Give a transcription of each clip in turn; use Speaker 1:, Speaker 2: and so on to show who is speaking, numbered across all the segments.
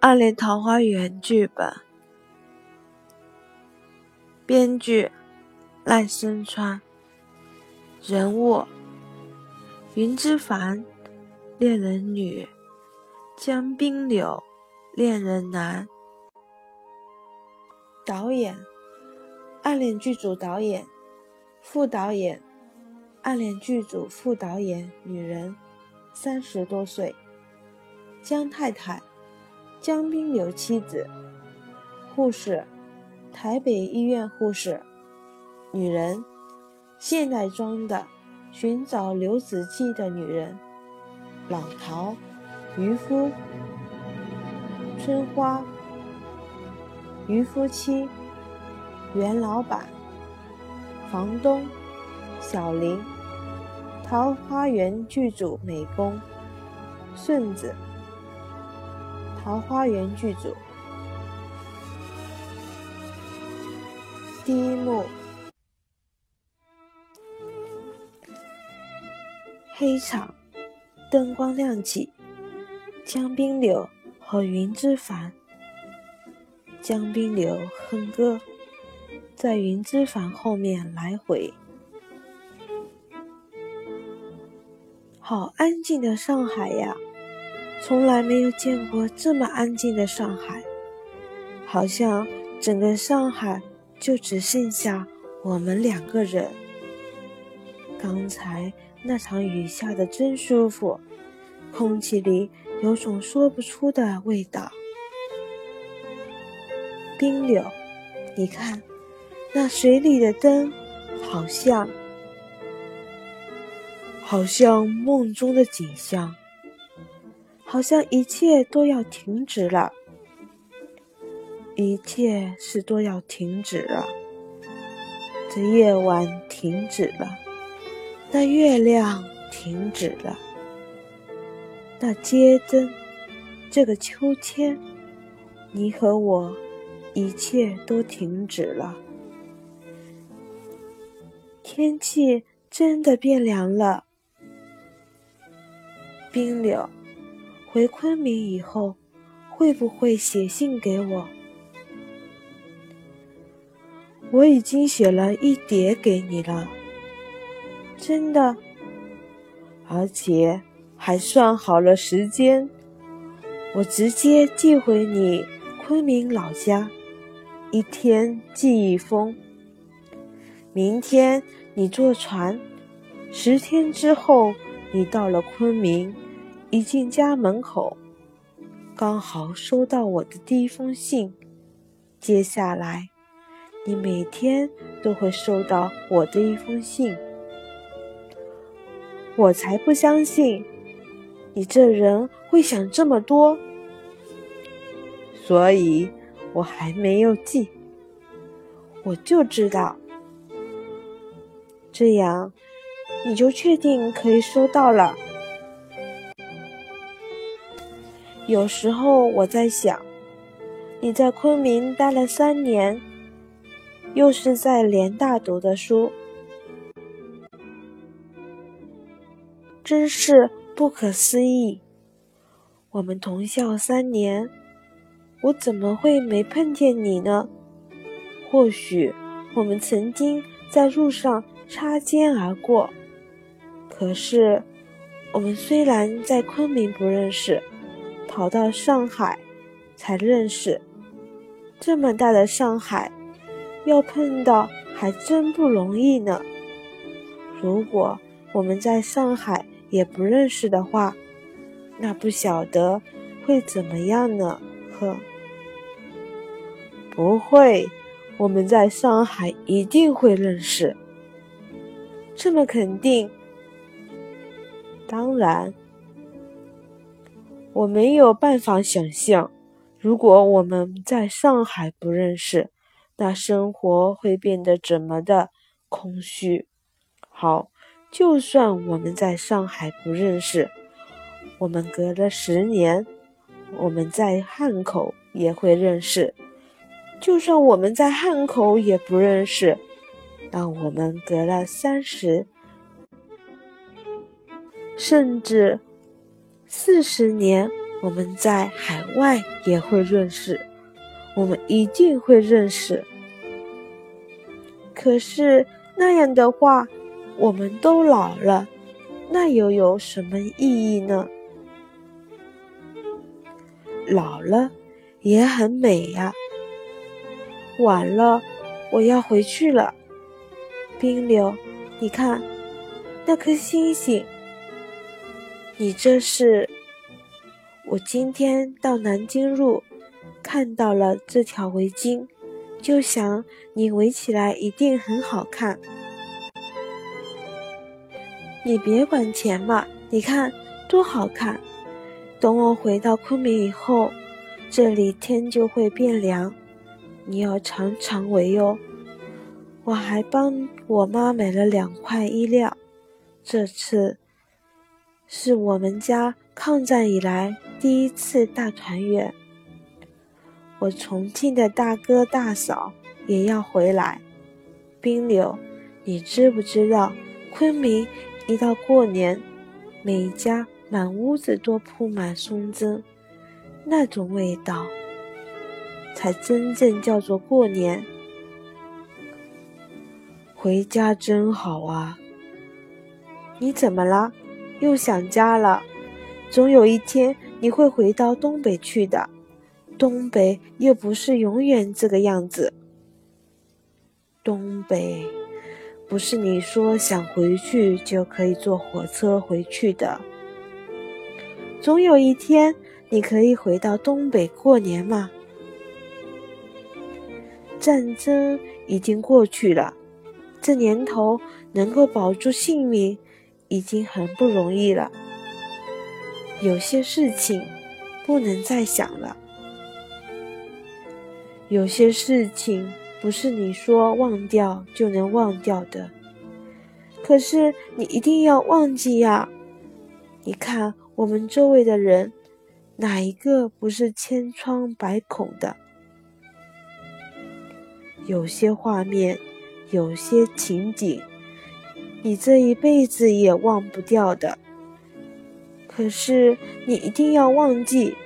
Speaker 1: 暗恋桃花源》剧本，编剧赖声川，人物云之凡，恋人女，江滨柳，恋人男，导演暗恋剧组导演，副导演暗恋剧组副导演女人，三十多岁，江太太。江滨柳妻子，护士，台北医院护士，女人，现代装的，寻找刘子骥的女人，老陶，渔夫，春花，渔夫妻，袁老板，房东，小林，桃花源剧组美工，顺子。桃花源剧组第一幕，黑场，灯光亮起，江滨柳和云之凡。江滨柳哼歌，在云之凡后面来回。好安静的上海呀！从来没有见过这么安静的上海，好像整个上海就只剩下我们两个人。刚才那场雨下的真舒服，空气里有种说不出的味道。冰柳，你看，那水里的灯，好像，好像梦中的景象。好像一切都要停止了，一切是都要停止了。这夜晚停止了，那月亮停止了，那街灯，这个秋千，你和我，一切都停止了。天气真的变凉了，冰柳。回昆明以后，会不会写信给我？我已经写了一叠给你了，真的，而且还算好了时间。我直接寄回你昆明老家，一天寄一封。明天你坐船，十天之后你到了昆明。一进家门口，刚好收到我的第一封信。接下来，你每天都会收到我的一封信。我才不相信你这人会想这么多，所以我还没有寄。我就知道，这样你就确定可以收到了。有时候我在想，你在昆明待了三年，又是在联大读的书，真是不可思议。我们同校三年，我怎么会没碰见你呢？或许我们曾经在路上擦肩而过，可是我们虽然在昆明不认识。跑到上海才认识，这么大的上海，要碰到还真不容易呢。如果我们在上海也不认识的话，那不晓得会怎么样呢？呵，不会，我们在上海一定会认识，这么肯定。当然。我没有办法想象，如果我们在上海不认识，那生活会变得怎么的空虚。好，就算我们在上海不认识，我们隔了十年，我们在汉口也会认识。就算我们在汉口也不认识，那我们隔了三十，甚至。四十年，我们在海外也会认识，我们一定会认识。可是那样的话，我们都老了，那又有什么意义呢？老了也很美呀。晚了，我要回去了。冰流，你看那颗星星，你这是？我今天到南京路，看到了这条围巾，就想你围起来一定很好看。你别管钱嘛，你看多好看。等我回到昆明以后，这里天就会变凉，你要常常围哟。我还帮我妈买了两块衣料，这次是我们家抗战以来。第一次大团圆，我重庆的大哥大嫂也要回来。冰柳，你知不知道，昆明一到过年，每家满屋子都铺满松针，那种味道，才真正叫做过年。回家真好啊！你怎么了？又想家了？总有一天。你会回到东北去的，东北又不是永远这个样子。东北不是你说想回去就可以坐火车回去的。总有一天你可以回到东北过年嘛。战争已经过去了，这年头能够保住性命已经很不容易了。有些事情不能再想了，有些事情不是你说忘掉就能忘掉的。可是你一定要忘记呀！你看我们周围的人，哪一个不是千疮百孔的？有些画面，有些情景，你这一辈子也忘不掉的。可是你一定要忘记，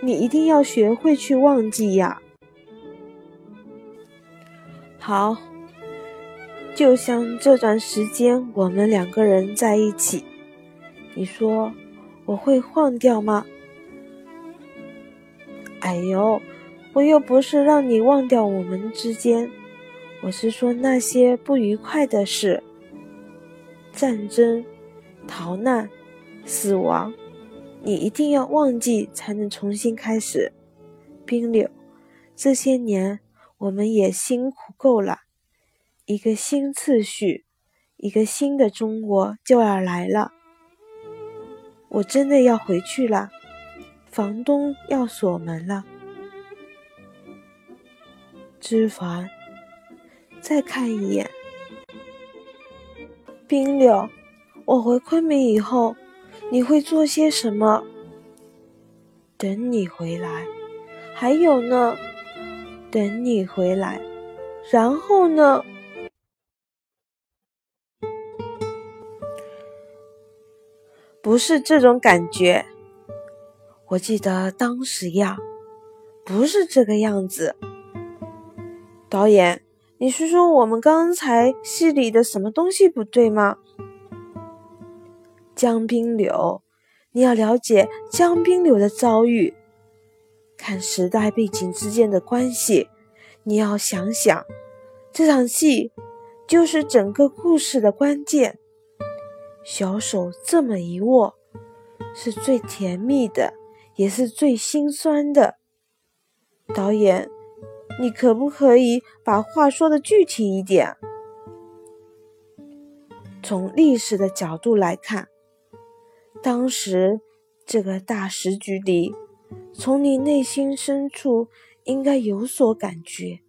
Speaker 1: 你一定要学会去忘记呀。好，就像这段时间我们两个人在一起，你说我会忘掉吗？哎呦，我又不是让你忘掉我们之间，我是说那些不愉快的事，战争、逃难、死亡。你一定要忘记，才能重新开始。冰柳，这些年我们也辛苦够了，一个新次序，一个新的中国就要来了。我真的要回去了，房东要锁门了。知凡，再看一眼。冰柳，我回昆明以后。你会做些什么？等你回来，还有呢？等你回来，然后呢？不是这种感觉。我记得当时呀，不是这个样子。导演，你是说我们刚才戏里的什么东西不对吗？江滨柳，你要了解江滨柳的遭遇，看时代背景之间的关系。你要想想，这场戏就是整个故事的关键。小手这么一握，是最甜蜜的，也是最心酸的。导演，你可不可以把话说的具体一点？从历史的角度来看。当时这个大时局里，从你内心深处应该有所感觉，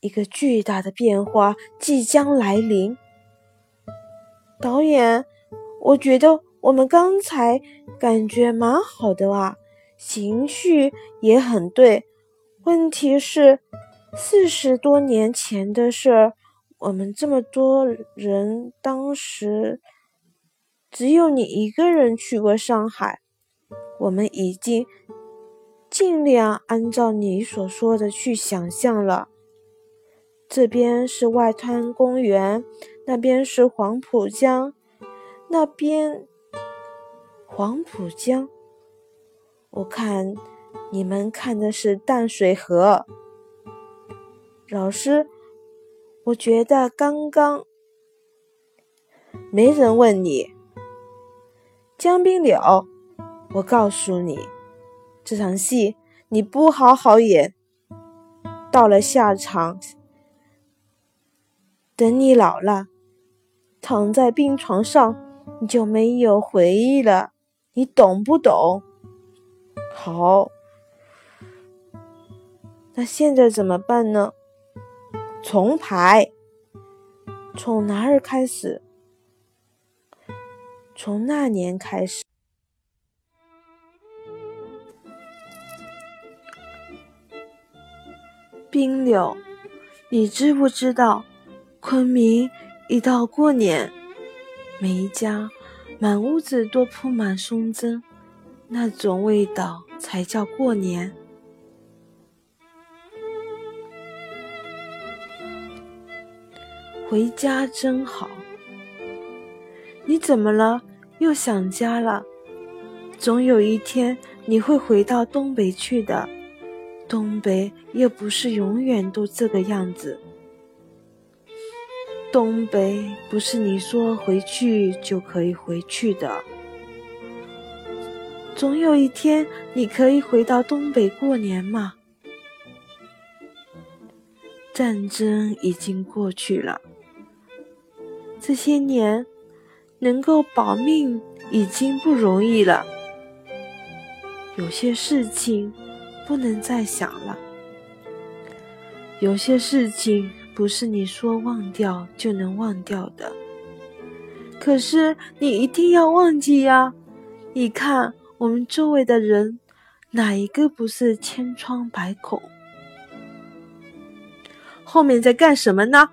Speaker 1: 一个巨大的变化即将来临。导演，我觉得我们刚才感觉蛮好的哇，情绪也很对。问题是，四十多年前的事儿，我们这么多人当时。只有你一个人去过上海，我们已经尽量按照你所说的去想象了。这边是外滩公园，那边是黄浦江，那边黄浦江。我看你们看的是淡水河。老师，我觉得刚刚没人问你。江滨柳，我告诉你，这场戏你不好好演，到了下场。等你老了，躺在病床上，你就没有回忆了。你懂不懂？好，那现在怎么办呢？重排，从哪儿开始？从那年开始。冰柳，你知不知道？昆明一到过年，每一家满屋子都铺满松针，那种味道才叫过年。回家真好。你怎么了？又想家了？总有一天你会回到东北去的。东北又不是永远都这个样子。东北不是你说回去就可以回去的，总有一天你可以回到东北过年嘛。战争已经过去了，这些年能够保命已经不容易了，有些事情不能再想了，有些事情。不是你说忘掉就能忘掉的，可是你一定要忘记呀！你看我们周围的人，哪一个不是千疮百孔？后面在干什么呢？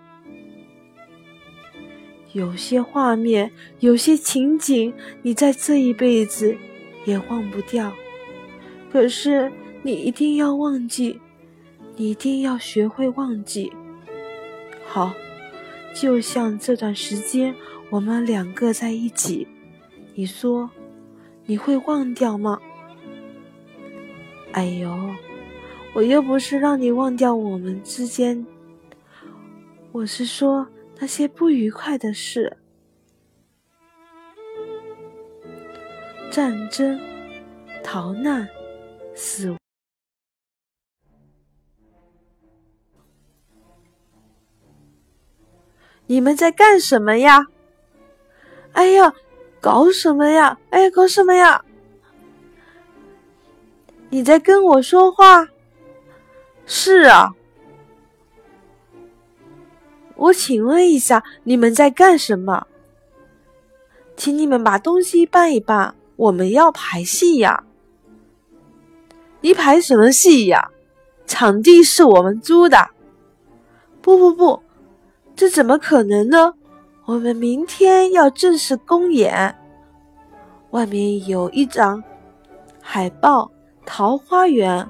Speaker 1: 有些画面，有些情景，你在这一辈子也忘不掉。可是你一定要忘记，你一定要学会忘记。好，就像这段时间我们两个在一起，你说你会忘掉吗？哎呦，我又不是让你忘掉我们之间，我是说那些不愉快的事，战争、逃难、死亡。你们在干什么呀？哎呀，搞什么呀？哎呀，搞什么呀？你在跟我说话？是啊。我请问一下，你们在干什么？请你们把东西搬一搬，我们要排戏呀。你排什么戏呀？场地是我们租的。不不不。这怎么可能呢？我们明天要正式公演，外面有一张海报《桃花源》，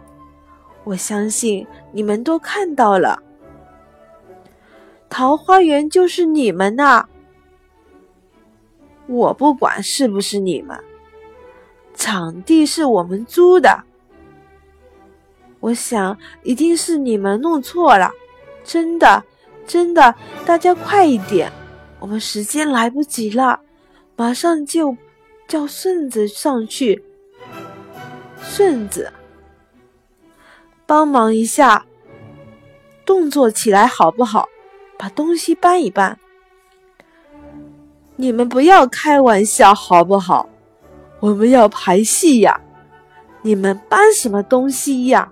Speaker 1: 我相信你们都看到了。桃花源就是你们呐！我不管是不是你们，场地是我们租的。我想一定是你们弄错了，真的。真的，大家快一点，我们时间来不及了，马上就叫顺子上去。顺子，帮忙一下，动作起来好不好？把东西搬一搬。你们不要开玩笑好不好？我们要排戏呀，你们搬什么东西呀？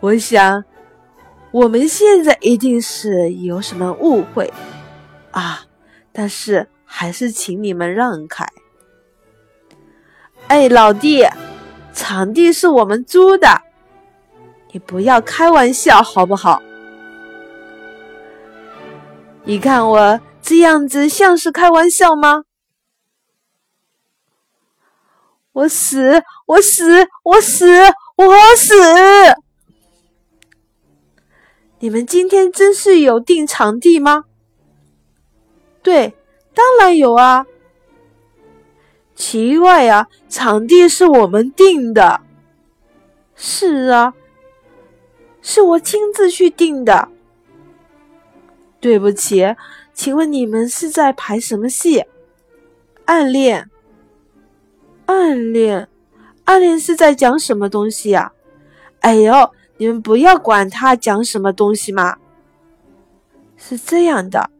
Speaker 1: 我想。我们现在一定是有什么误会啊！但是还是请你们让开。哎，老弟，场地是我们租的，你不要开玩笑好不好？你看我这样子像是开玩笑吗？我死，我死，我死，我死！你们今天真是有定场地吗？对，当然有啊。奇怪呀，场地是我们定的。是啊，是我亲自去定的。对不起，请问你们是在排什么戏？暗恋？暗恋？暗恋是在讲什么东西呀？哎呦，你们不要管他讲什么东西嘛。是这样的，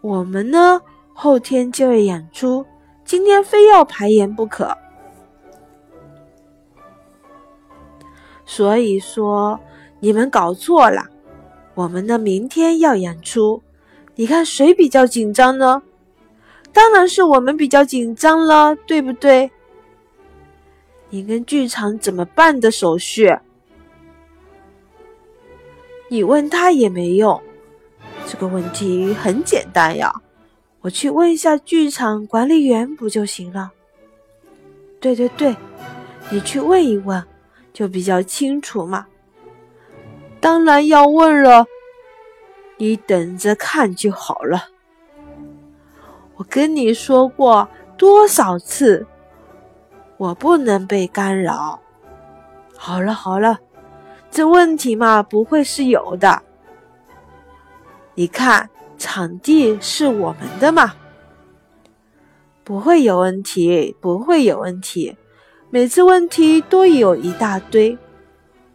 Speaker 1: 我们呢后天就要演出。今天非要排演不可，所以说你们搞错了。我们的明天要演出，你看谁比较紧张呢？当然是我们比较紧张了，对不对？你跟剧场怎么办的手续？你问他也没用，这个问题很简单呀。我去问一下剧场管理员不就行了？对对对，你去问一问，就比较清楚嘛。当然要问了，你等着看就好了。我跟你说过多少次，我不能被干扰。好了好了，这问题嘛不会是有的。你看。场地是我们的嘛，不会有问题，不会有问题。每次问题都有一大堆，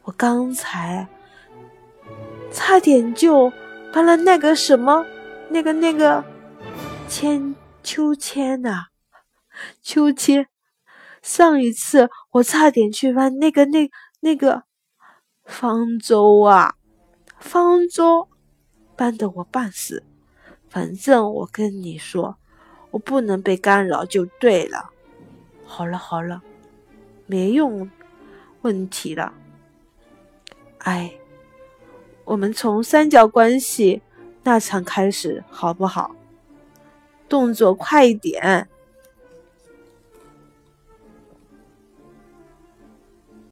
Speaker 1: 我刚才差点就搬了那个什么，那个那个千秋千呐，秋千。上一次我差点去搬那个那那个方舟啊，方舟搬得我半死。反正我跟你说，我不能被干扰就对了。好了好了，没用问题了。哎，我们从三角关系那场开始好不好？动作快一点。